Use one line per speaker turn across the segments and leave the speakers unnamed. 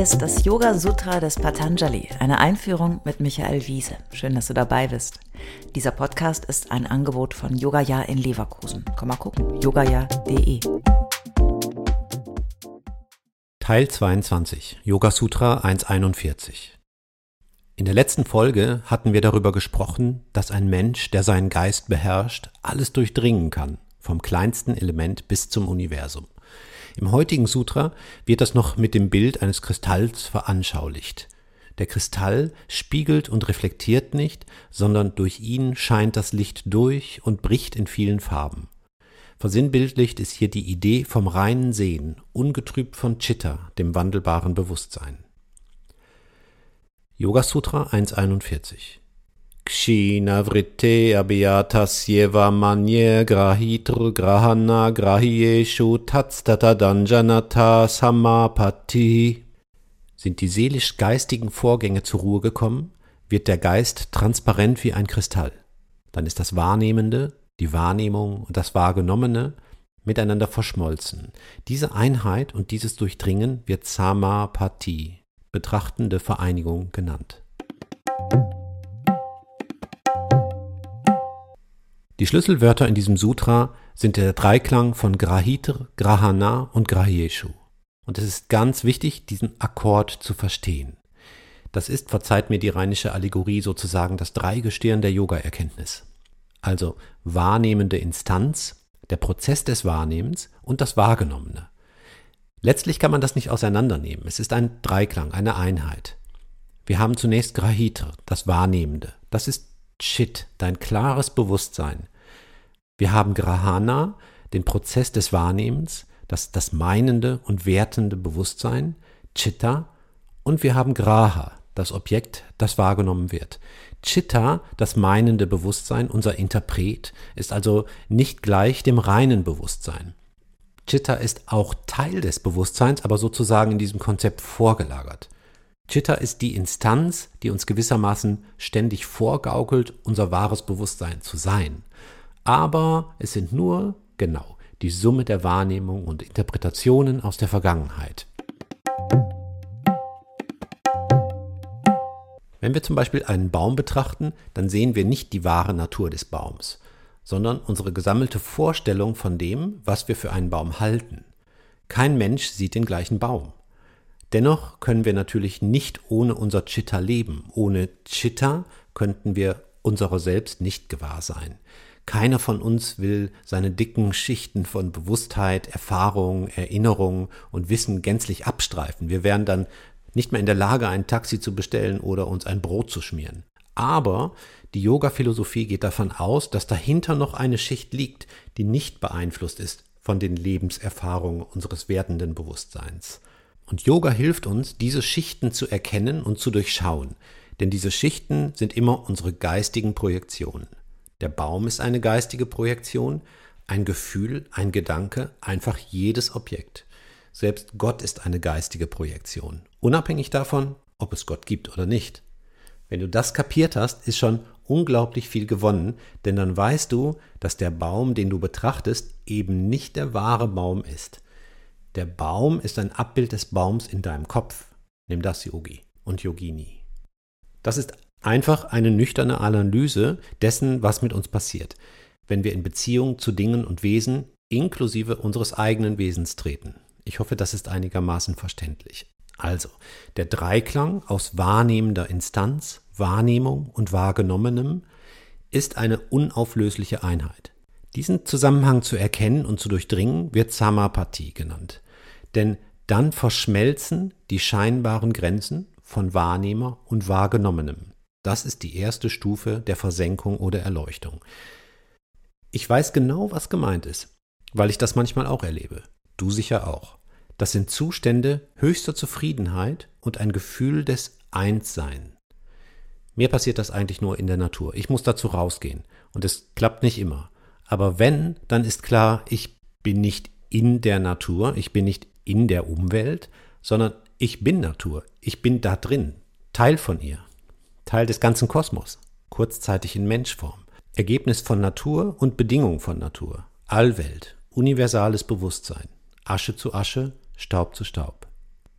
Ist das Yoga Sutra des Patanjali, eine Einführung mit Michael Wiese. Schön, dass du dabei bist. Dieser Podcast ist ein Angebot von Yogaya in Leverkusen. Komm mal gucken, yogaya.de.
Teil 22, Yoga Sutra 141. In der letzten Folge hatten wir darüber gesprochen, dass ein Mensch, der seinen Geist beherrscht, alles durchdringen kann, vom kleinsten Element bis zum Universum. Im heutigen Sutra wird das noch mit dem Bild eines Kristalls veranschaulicht. Der Kristall spiegelt und reflektiert nicht, sondern durch ihn scheint das Licht durch und bricht in vielen Farben. Versinnbildlicht ist hier die Idee vom reinen Sehen, ungetrübt von Chitta, dem wandelbaren Bewusstsein. Yoga Sutra 141 Kshinavritte abhyatasyeva manye grahitr grahana grahieshu tatstata danjanata samapati. Sind die seelisch-geistigen Vorgänge zur Ruhe gekommen, wird der Geist transparent wie ein Kristall. Dann ist das Wahrnehmende, die Wahrnehmung und das Wahrgenommene miteinander verschmolzen. Diese Einheit und dieses Durchdringen wird Samapati, betrachtende Vereinigung genannt. Die Schlüsselwörter in diesem Sutra sind der Dreiklang von Grahitr, Grahana und Grahyeshu. Und es ist ganz wichtig, diesen Akkord zu verstehen. Das ist, verzeiht mir die rheinische Allegorie, sozusagen das Dreigestirn der Yoga-Erkenntnis. Also wahrnehmende Instanz, der Prozess des Wahrnehmens und das Wahrgenommene. Letztlich kann man das nicht auseinandernehmen. Es ist ein Dreiklang, eine Einheit. Wir haben zunächst Grahitr, das Wahrnehmende. Das ist Chit, dein klares Bewusstsein. Wir haben Grahana, den Prozess des Wahrnehmens, das, das meinende und wertende Bewusstsein, Chitta, und wir haben Graha, das Objekt, das wahrgenommen wird. Chitta, das meinende Bewusstsein, unser Interpret, ist also nicht gleich dem reinen Bewusstsein. Chitta ist auch Teil des Bewusstseins, aber sozusagen in diesem Konzept vorgelagert. Chitta ist die Instanz, die uns gewissermaßen ständig vorgaukelt, unser wahres Bewusstsein zu sein aber es sind nur, genau, die Summe der Wahrnehmung und Interpretationen aus der Vergangenheit. Wenn wir zum Beispiel einen Baum betrachten, dann sehen wir nicht die wahre Natur des Baums, sondern unsere gesammelte Vorstellung von dem, was wir für einen Baum halten. Kein Mensch sieht den gleichen Baum. Dennoch können wir natürlich nicht ohne unser Chitta leben. Ohne Chitta könnten wir unserer selbst nicht gewahr sein. Keiner von uns will seine dicken Schichten von Bewusstheit, Erfahrung, Erinnerung und Wissen gänzlich abstreifen. Wir wären dann nicht mehr in der Lage, ein Taxi zu bestellen oder uns ein Brot zu schmieren. Aber die Yoga-Philosophie geht davon aus, dass dahinter noch eine Schicht liegt, die nicht beeinflusst ist von den Lebenserfahrungen unseres werdenden Bewusstseins. Und Yoga hilft uns, diese Schichten zu erkennen und zu durchschauen, denn diese Schichten sind immer unsere geistigen Projektionen. Der Baum ist eine geistige Projektion, ein Gefühl, ein Gedanke, einfach jedes Objekt. Selbst Gott ist eine geistige Projektion, unabhängig davon, ob es Gott gibt oder nicht. Wenn du das kapiert hast, ist schon unglaublich viel gewonnen, denn dann weißt du, dass der Baum, den du betrachtest, eben nicht der wahre Baum ist. Der Baum ist ein Abbild des Baums in deinem Kopf. Nimm das, Yogi und Yogini. Das ist Einfach eine nüchterne Analyse dessen, was mit uns passiert, wenn wir in Beziehung zu Dingen und Wesen inklusive unseres eigenen Wesens treten. Ich hoffe, das ist einigermaßen verständlich. Also, der Dreiklang aus wahrnehmender Instanz, Wahrnehmung und Wahrgenommenem ist eine unauflösliche Einheit. Diesen Zusammenhang zu erkennen und zu durchdringen wird Samapati genannt. Denn dann verschmelzen die scheinbaren Grenzen von Wahrnehmer und Wahrgenommenem. Das ist die erste Stufe der Versenkung oder Erleuchtung. Ich weiß genau, was gemeint ist, weil ich das manchmal auch erlebe. Du sicher auch. Das sind Zustände höchster Zufriedenheit und ein Gefühl des Einssein. Mir passiert das eigentlich nur in der Natur. Ich muss dazu rausgehen und es klappt nicht immer. Aber wenn, dann ist klar, ich bin nicht in der Natur, ich bin nicht in der Umwelt, sondern ich bin Natur. Ich bin da drin, Teil von ihr. Teil des ganzen Kosmos, kurzzeitig in Menschform, Ergebnis von Natur und Bedingung von Natur, Allwelt, universales Bewusstsein, Asche zu Asche, Staub zu Staub.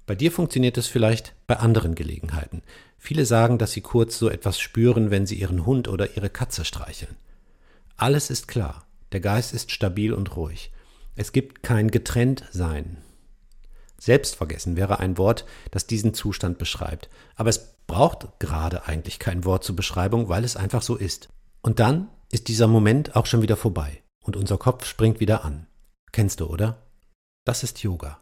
Bei dir funktioniert es vielleicht bei anderen Gelegenheiten. Viele sagen, dass sie kurz so etwas spüren, wenn sie ihren Hund oder ihre Katze streicheln. Alles ist klar. Der Geist ist stabil und ruhig. Es gibt kein Getrenntsein. Selbstvergessen wäre ein Wort, das diesen Zustand beschreibt. Aber es braucht gerade eigentlich kein Wort zur Beschreibung, weil es einfach so ist. Und dann ist dieser Moment auch schon wieder vorbei und unser Kopf springt wieder an. Kennst du, oder? Das ist Yoga.